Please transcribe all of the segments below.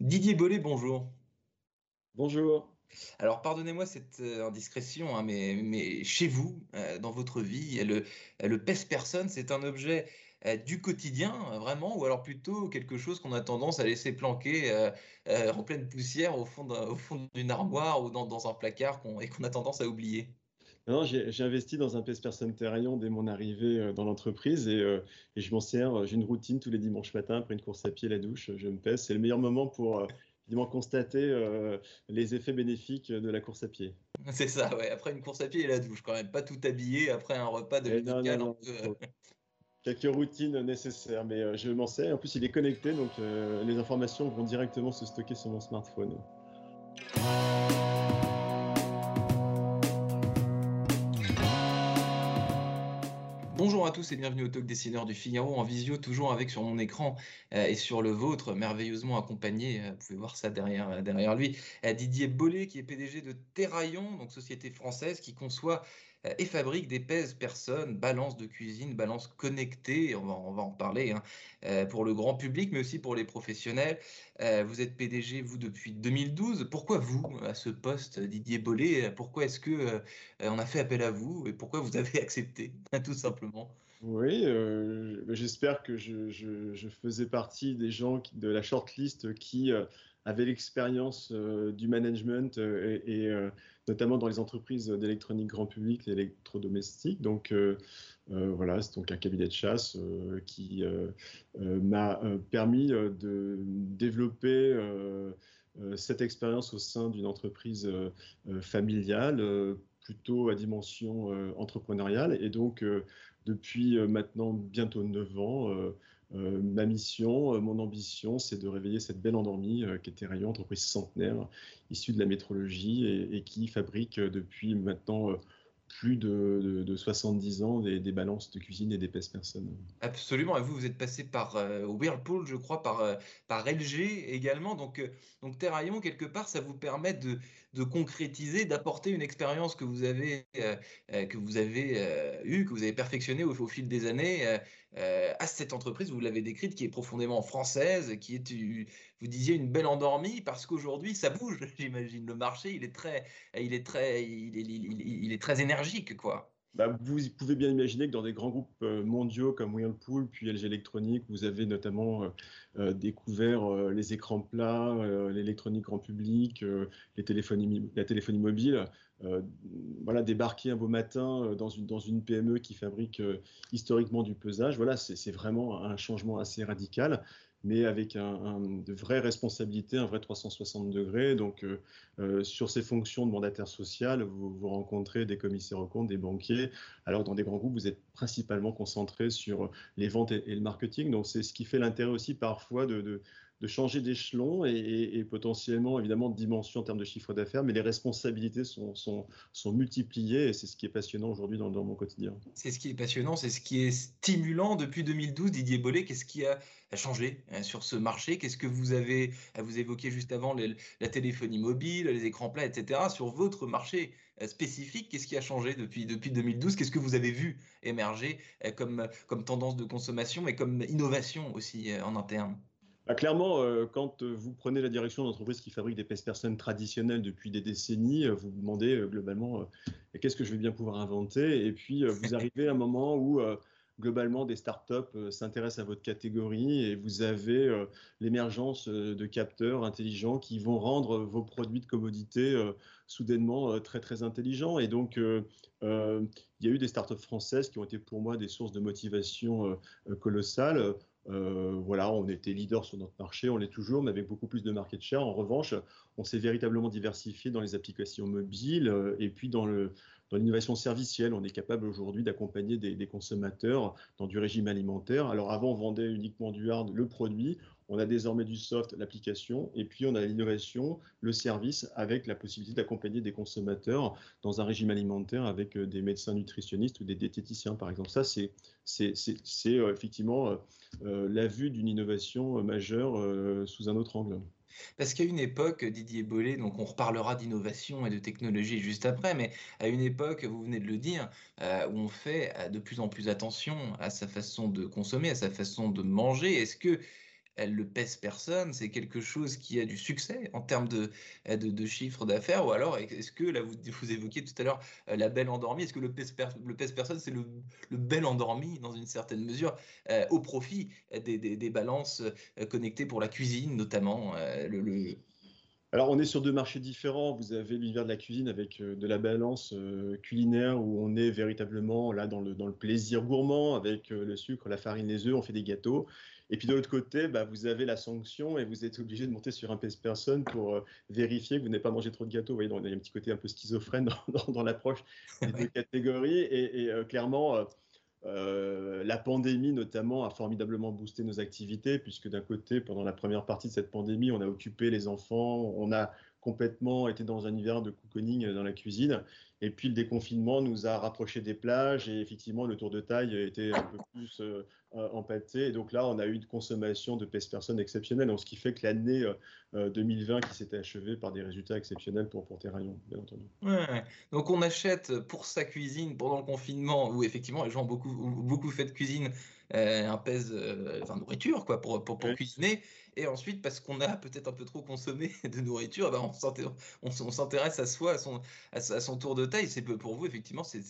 Didier Bollet, bonjour. Bonjour. Alors, pardonnez-moi cette euh, indiscrétion, hein, mais, mais chez vous, euh, dans votre vie, le, le pèse-personne, c'est un objet euh, du quotidien, vraiment, ou alors plutôt quelque chose qu'on a tendance à laisser planquer euh, en pleine poussière au fond d'un- au fond d'une armoire ou dans, dans un placard qu'on- et qu'on a tendance à oublier? Non, j'ai investi dans un PS-Person Terrion dès mon arrivée euh, dans l'entreprise et, euh, et je m'en sers. euh, J'ai une routine tous les dimanches matins après une course à pied, la douche, je me pèse. C'est le meilleur moment pour euh, constater euh, les effets bénéfiques de la course à pied. C'est ça, ouais. Après une course à pied et la douche, quand même. Pas tout habillé après un repas Eh non, dominical. non, non, peu, faut- Quelques routines nécessaires, mais je m'en sers. En plus, il est connecté, donc les informations vont directement se stocker sur mon smartphone. Bonjour à tous et bienvenue au Talk Dessineur du Figaro en visio, toujours avec sur mon écran euh, et sur le vôtre, merveilleusement accompagné, euh, vous pouvez voir ça derrière, euh, derrière lui, Didier Bollet qui est PDG de Terraillon, donc société française qui conçoit et fabrique des pèses personnes, balances de cuisine, balances connectées, on va, en parler, hein, euh, pour le grand public mais aussi pour les professionnels. Euh, vous êtes PDG, vous, depuis 2012. Pourquoi vous, à ce poste, Didier Bollet Pourquoi est-ce que euh, on a fait appel à vous et pourquoi vous avez accepté, tout simplement? Oui, euh, j'espère que je, faisais partie des gens de la shortlist qui euh, avaient l'expérience euh, du management euh, et, euh, notamment dans les entreprises d'électronique grand public, l'électrodomestique. Donc voilà, c'est donc un cabinet de chasse qui m'a permis de développer cette expérience au sein d'une entreprise familiale, plutôt à dimension entrepreneuriale. Et donc, depuis maintenant bientôt 9 ans, euh, ma mission, euh, mon ambition, c'est de réveiller cette belle endormie euh, qui était Rayon, entreprise centenaire, issue de la métrologie et, qui fabrique euh, depuis maintenant plus de, de- de 70 ans des, balances de cuisine et des pèse personnes. Absolument, et vous, vous êtes passé par Whirlpool, je crois, par, par LG également. Donc, donc Terraillon, quelque part, ça vous permet de, de concrétiser, d'apporter une expérience que vous avez, euh, euh, que vous avez euh, eue, que vous avez perfectionnée au, fil des années à cette entreprise, vous l'avez décrite, qui est profondément française, qui est, vous disiez, une belle endormie, parce qu'aujourd'hui, ça bouge, j'imagine. Le marché, il est très, il est très, il est, il est très énergique, quoi. Bah, vous pouvez bien imaginer que dans des grands groupes euh, mondiaux comme Whirlpool, puis LG Electronics, vous avez notamment euh, euh, découvert les écrans plats, l'électronique grand public, les téléphones, la téléphonie mobile. Voilà, débarquer un beau matin dans une, dans une PME qui fabrique historiquement du pesage, voilà, c'est vraiment un changement assez radical, mais avec un, un- de vraies responsabilités, un vrai 360 degrés. Donc, euh, euh, sur ces fonctions de mandataire social, vous, rencontrez des commissaires aux comptes, des banquiers. Alors, dans des grands groupes, vous êtes principalement concentré sur les ventes et, le marketing. Donc, c'est ce qui fait l'intérêt aussi parfois de- de changer d'échelon et, potentiellement, évidemment, de dimension en termes de chiffre d'affaires. Mais les responsabilités sont, sont, sont multipliées et c'est ce qui est passionnant aujourd'hui dans, dans mon quotidien. C'est ce qui est passionnant, c'est ce qui est stimulant depuis 2012. Didier Bollet, qu'est-ce qui a changé euh, sur ce marché? Qu'est-ce que vous avez, vous évoquiez juste avant la téléphonie mobile, les écrans plats, etc. Sur votre marché euh, spécifique, qu'est-ce qui a changé depuis, depuis 2012 Qu'est-ce que vous avez vu émerger euh, comme, comme tendance de consommation et comme innovation aussi euh, en interne? Bah, clairement, euh, quand euh, vous prenez la direction d'entreprise qui fabrique des pèse personnes traditionnelles depuis des décennies, euh, vous vous demandez euh, globalement euh, qu'est-ce que je vais bien pouvoir inventer? Et puis, vous arrivez à un moment où globalement des startups s'intéressent à votre catégorie et vous avez l'émergence de capteurs intelligents qui vont rendre vos produits de commodité soudainement très très intelligents. Et donc, il y a eu des startups françaises qui ont été pour moi des sources de motivation colossales. Euh, voilà, on était leader sur notre marché, on l'est toujours, mais avec beaucoup plus de market share. En revanche, on s'est véritablement diversifié dans les applications mobiles euh, et puis dans l'innovation servicielle. On est capable aujourd'hui d'accompagner des, des consommateurs dans du régime alimentaire. Alors avant, on vendait uniquement du hard, le produit. On a désormais du soft, l'application, et puis on a l'innovation, le service, avec la possibilité d'accompagner des consommateurs dans un régime alimentaire avec euh, des médecins nutritionnistes ou des diététiciens, par exemple. Ça, c'est euh, effectivement euh, la vue d'une innovation majeure sous un autre angle. Parce qu'à une époque, Didier Bollet, donc on reparlera d'innovation et de technologie juste après, mais à une époque, vous venez de le dire, où on fait de plus en plus attention à sa façon de consommer, à sa façon de manger. Est-ce que elle le pèse personne, c'est quelque chose qui a du succès en termes de, euh, de, d'affaires, ou alors est-ce que, là vous, vous évoquiez tout à l'heure euh, la belle endormie, est-ce que le pèse, personne, c'est le, le, bel endormi dans une certaine mesure, euh, au profit des, des, balances connectées pour la cuisine notamment le, Alors, on est sur deux marchés différents. Vous avez l'univers de la cuisine avec de la balance culinaire où on est véritablement là dans le, dans le plaisir gourmand avec le sucre, la farine, les œufs, on fait des gâteaux. Et puis de l'autre côté, bah, vous avez la sanction et vous êtes obligé de monter sur un pèse personne pour euh, vérifier que vous n'avez pas mangé trop de gâteaux. Vous voyez, il y a un petit côté un peu schizophrène dans, l'approche des deux catégories. Et, euh, clairement, euh, la pandémie notamment a formidablement boosté nos activités puisque d'un côté, pendant la première partie de cette pandémie, on a occupé les enfants, on a complètement été dans un hiver de cocooning dans la cuisine. Et puis le déconfinement nous a rapprochés des plages et effectivement le tour de taille était un peu plus euh, euh, empâté. Et donc là, on a eu une consommation de pèse personnes exceptionnelle, donc ce qui fait que l'année 2020 euh, qui s'était achevée par des résultats exceptionnels pour, pour Terraillon, bien entendu. Ouais. Donc on achète pour sa cuisine pendant le confinement où effectivement les gens ont beaucoup, beaucoup fait de cuisine un pèse, enfin nourriture quoi, pour, pour, pour cuisiner. Et ensuite, parce qu'on a peut-être un peu trop consommé de nourriture, eh ben on s'intéresse à soi, à son, à son tour de taille. C'est pour vous, effectivement, c'est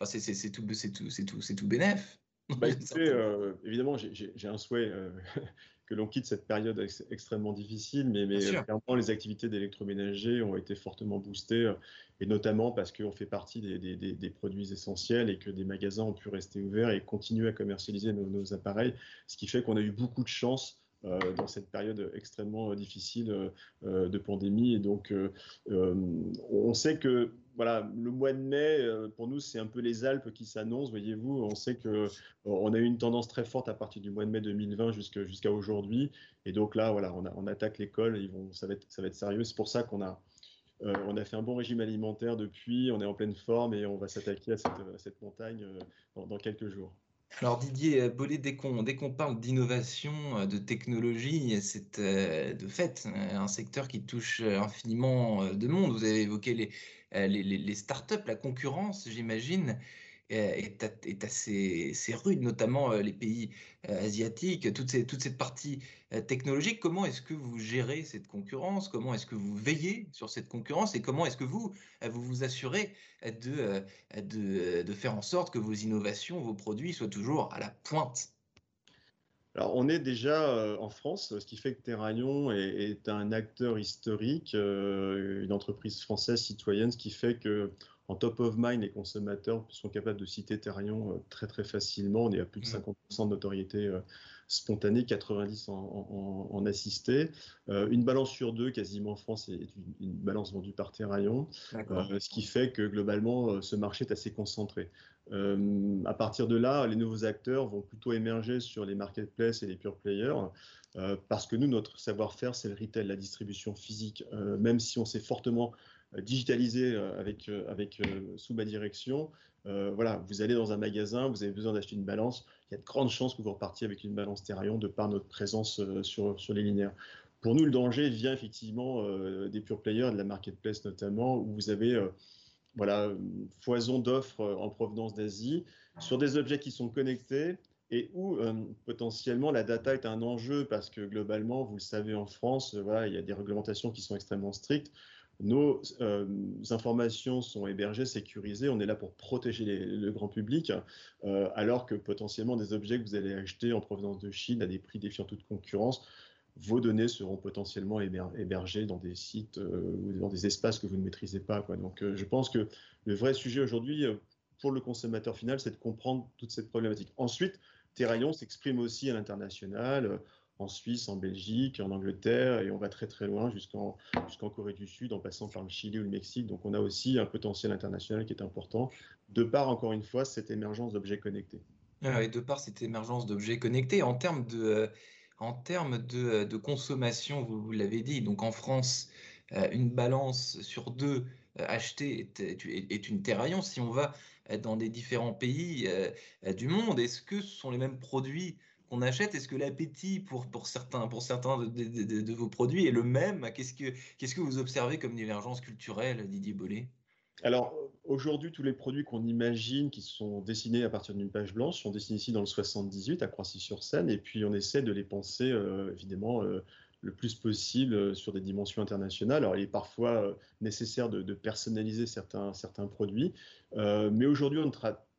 enfin, tout, tout, tout, tout bénéf. Bah, euh, évidemment, j'ai un souhait euh, que l'on quitte cette période extrêmement difficile, mais, mais clairement, les activités d'électroménager ont été fortement boostées, euh, et notamment parce qu'on fait partie des, des, des, produits essentiels et que des magasins ont pu rester ouverts et continuer à commercialiser nos, nos appareils, ce qui fait qu'on a eu beaucoup de chance euh, dans cette période extrêmement euh, difficile euh, de pandémie. Et donc, on sait que voilà, le mois de mai, pour nous, c'est un peu les Alpes qui s'annoncent, voyez-vous. On sait que on a eu une tendance très forte à partir du mois de mai 2020 jusqu'à aujourd'hui. Et donc là, voilà, on, attaque l'école, ça, va être, ça va être sérieux. C'est pour ça qu'on a, on a fait un bon régime alimentaire depuis, on est en pleine forme et on va s'attaquer à cette, montagne dans quelques jours. Alors Didier euh, Bollet, dès qu'on dès parle d'innovation, euh, de technologie, c'est euh, de fait un secteur qui touche infiniment de monde. Vous avez évoqué les, les, les startups, la concurrence, j'imagine. Euh, est, assez, rude, notamment euh, les pays euh, asiatiques, toute, cette partie technologique. Comment est-ce que vous gérez cette concurrence? Comment est-ce que vous veillez sur cette concurrence? Et comment est-ce que vous, vous assurez de, de, faire en sorte que vos innovations, vos produits soient toujours à la pointe? Alors, on est déjà en France, ce qui fait que Terraillon est, un acteur historique, une entreprise française citoyenne, ce qui fait que en top of mind, les consommateurs sont capables de citer Therion euh, très très facilement. On est à plus de 50% mm. de notoriété euh, spontanée, 90% en, assisté. Euh, une balance sur deux, quasiment en France, est une, balance vendue par Therion, ce qui fait que globalement, ce marché est assez concentré. à partir de là, les nouveaux acteurs vont plutôt émerger sur les marketplaces et les pure players. parce que nous, notre savoir-faire, c'est le retail, la distribution physique. même si on s'est fortement euh, digitalisé euh, avec, euh, avec sous ma direction. voilà, vous allez dans un magasin, vous avez besoin d'acheter une balance, il y a de grandes chances que vous repartiez avec une balance Terrarion de par notre présence sur, sur les linéaires. Pour nous, le danger vient effectivement des pure players, de la marketplace notamment, où vous avez voilà, foison d'offres en provenance d'Asie sur des objets qui sont connectés et où potentiellement la data est un enjeu parce que globalement, vous le savez en France, voilà, il y a des réglementations qui sont extrêmement strictes. Nos euh, informations sont hébergées, sécurisées. On est là pour protéger le grand public, euh, alors que potentiellement des objets que vous allez acheter en provenance de Chine à des prix défiant toute concurrence, vos données seront potentiellement hébergées dans des sites euh, ou dans des espaces que vous ne maîtrisez pas. Donc, je pense que le vrai sujet aujourd'hui pour le consommateur final, c'est de comprendre toute cette problématique. Ensuite, Terraillon s'exprime aussi à l'international en Suisse, en Belgique, en Angleterre, et on va très très loin jusqu'en Corée du Sud, en passant par le Chili ou le Mexique. Donc on a aussi un potentiel international qui est important, de par encore une fois cette émergence d'objets connectés. Ah de par cette émergence d'objets connectés, en termes de, consommation, vous, l'avez dit, donc en France, une balance sur deux achetée est, une terre Si on va dans des différents pays du monde, est-ce que ce sont les mêmes produits qu'on achète Est-ce que l'appétit pour, pour certains, pour certains de, vos produits est le même? Qu'est-ce que, que vous observez comme divergence culturelle, Didier Bollet alors aujourd'hui, tous les produits qu'on imagine qui sont dessinés à partir d'une page blanche sont dessinés ici dans le 78 à Croissy-sur-Seine, et puis on essaie de les penser euh, évidemment euh, le plus possible euh, sur des dimensions internationales. Alors il est parfois nécessaire de, personnaliser certains, certains produits, mais aujourd'hui on,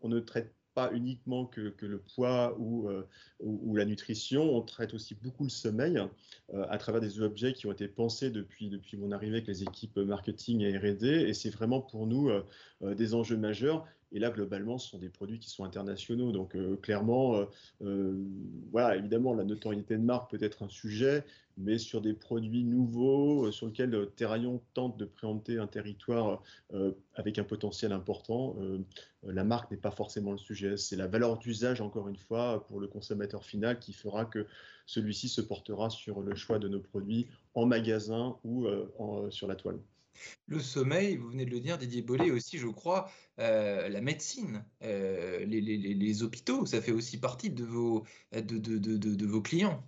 on, ne traite pas uniquement que, le poids euh, ou, la nutrition, on traite aussi beaucoup le sommeil euh, à travers des objets qui ont été pensés depuis, depuis mon arrivée avec les équipes marketing et RD. Et c'est vraiment pour nous euh, des enjeux majeurs. Et là, globalement, ce sont des produits qui sont internationaux. Donc, clairement, voilà, évidemment, la notoriété de marque peut être un sujet, mais sur des produits nouveaux sur lesquels Terraillon tente de préempter un territoire avec un potentiel important, la marque n'est pas forcément le sujet. C'est la valeur d'usage, encore une fois, pour le consommateur final qui fera que celui-ci se portera sur le choix de nos produits en magasin ou euh, sur la toile. Le sommeil, vous venez de le dire, Didier Bollet aussi, je crois, euh, la médecine, euh, les, hôpitaux, ça fait aussi partie de vos, clients.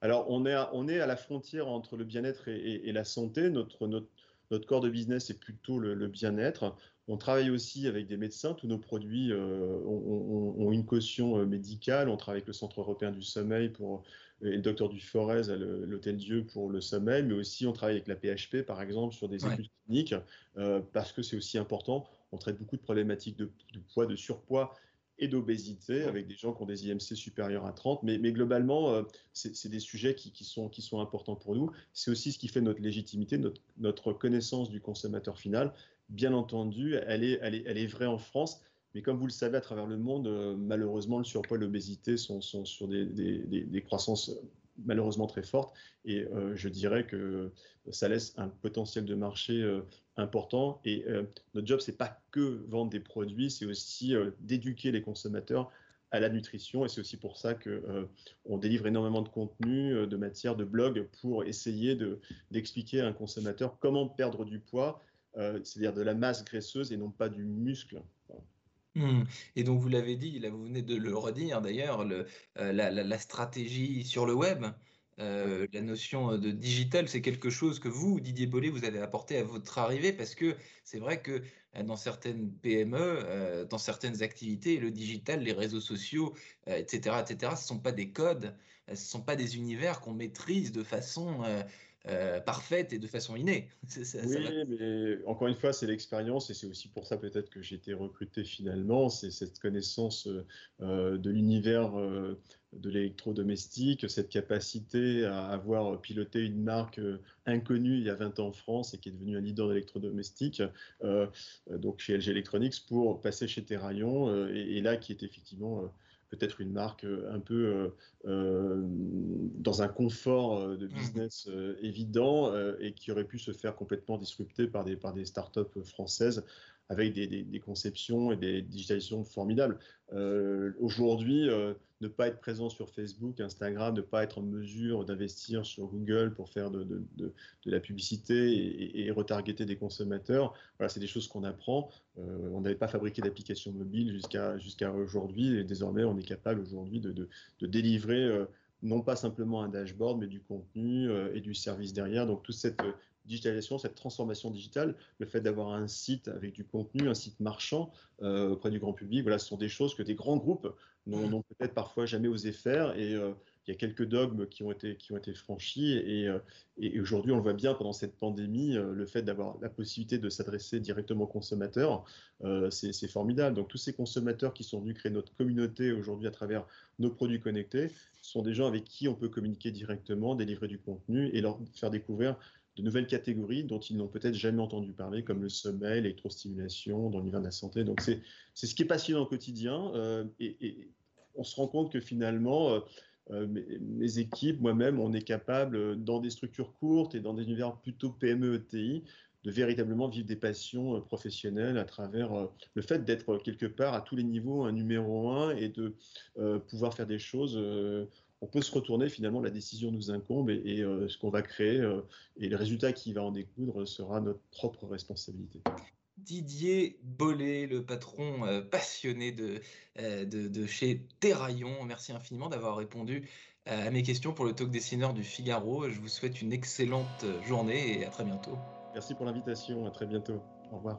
Alors, on est, à, on est à la frontière entre le bien-être et, la santé. Notre, notre, notre, corps de business est plutôt le bien-être. On travaille aussi avec des médecins. Tous nos produits euh, ont, une caution médicale. On travaille avec le Centre européen du sommeil pour, et le docteur Duforez à l'Hôtel Dieu pour le sommeil, mais aussi on travaille avec la PHP, par exemple, sur des études cliniques, euh, parce que c'est aussi important. On traite beaucoup de problématiques de, poids, de surpoids et d'obésité avec des gens qui ont des IMC supérieurs à 30. Mais, globalement, c'est des sujets qui, sont, qui sont importants pour nous. C'est aussi ce qui fait notre légitimité, notre, notre connaissance du consommateur final bien entendu, elle est, elle, est, elle est, vraie en France. Mais comme vous le savez, à travers le monde, euh, malheureusement, le surpoids et l'obésité sont, sur des, croissances malheureusement très fortes. Et euh, je dirais que ça laisse un potentiel de marché euh, important. Et notre job, c'est pas que vendre des produits, c'est aussi d'éduquer les consommateurs à la nutrition. Et c'est aussi pour ça qu'on délivre énormément de contenu, de matière, de blog pour essayer d'expliquer à un consommateur comment perdre du poids euh, c'est-à-dire de la masse graisseuse et non pas du muscle. Hmm. Et donc vous l'avez dit, là vous venez de le redire d'ailleurs, euh, la, stratégie sur le web, euh, la notion de digital, c'est quelque chose que vous, Didier Bollet, vous avez apporté à votre arrivée parce que c'est vrai que dans certaines PME, dans certaines activités, le digital, les réseaux sociaux, etc., etc., ce ne sont pas des codes, ce ne sont pas des univers qu'on maîtrise de façon euh, parfaite et de façon innée. oui, mais encore une fois, c'est l'expérience et c'est aussi pour ça peut-être que j'ai été recruté finalement. C'est cette connaissance euh, de l'univers euh, de l'électrodomestique, cette capacité à avoir piloté une marque inconnue il y a 20 ans en France et qui est devenue un leader d'électrodomestique, donc chez LG Electronics, pour passer chez Terraillon et, et là qui est effectivement peut-être une marque euh, un peu euh, euh, dans un confort de mmh. business évident et qui aurait pu se faire complètement disrupter par des, par des startups françaises avec des, conceptions et des digitalisations formidables. Euh, aujourd'hui, euh, ne pas être présent sur Facebook, Instagram, ne pas être en mesure d'investir sur Google pour faire de, de, la publicité et, retargeter des consommateurs, voilà, c'est des choses qu'on apprend. Euh, on n'avait pas fabriqué d'applications mobiles jusqu'à jusqu'à aujourd'hui et désormais on est capable aujourd'hui de, délivrer non pas simplement un dashboard, mais du contenu et du service derrière. Donc toute cette digitalisation, cette transformation digitale, le fait d'avoir un site avec du contenu, un site marchand euh, auprès du grand public, voilà, ce sont des choses que des grands groupes n'ont peut-être parfois jamais osé faire. Et euh, il y a quelques dogmes qui ont été, qui ont été franchis. Et, euh, et aujourd'hui, on le voit bien pendant cette pandémie, le fait d'avoir la possibilité de s'adresser directement aux consommateurs, c'est formidable. Donc tous ces consommateurs qui sont venus créer notre communauté aujourd'hui à travers nos produits connectés sont des gens avec qui on peut communiquer directement, délivrer du contenu et leur faire découvrir de nouvelles catégories dont ils n'ont peut-être jamais entendu parler, comme le sommeil, l'électrostimulation, dans l'univers de la santé. Donc c'est ce qui est passionnant au quotidien. Euh, et, on se rend compte que finalement, euh, euh, mes, équipes, moi-même, on est capable, dans des structures courtes et dans des univers plutôt PME-ETI, de véritablement vivre des passions professionnelles à travers le fait d'être quelque part à tous les niveaux un numéro un et de pouvoir faire des choses on peut se retourner finalement, la décision nous incombe et, ce qu'on va créer et le résultat qui va en découdre sera notre propre responsabilité. Didier Bollet, le patron passionné de, de, chez Terraillon. Merci infiniment d'avoir répondu à mes questions pour le talk dessineur du Figaro. Je vous souhaite une excellente journée et à très bientôt. Merci pour l'invitation, à très bientôt. Au revoir.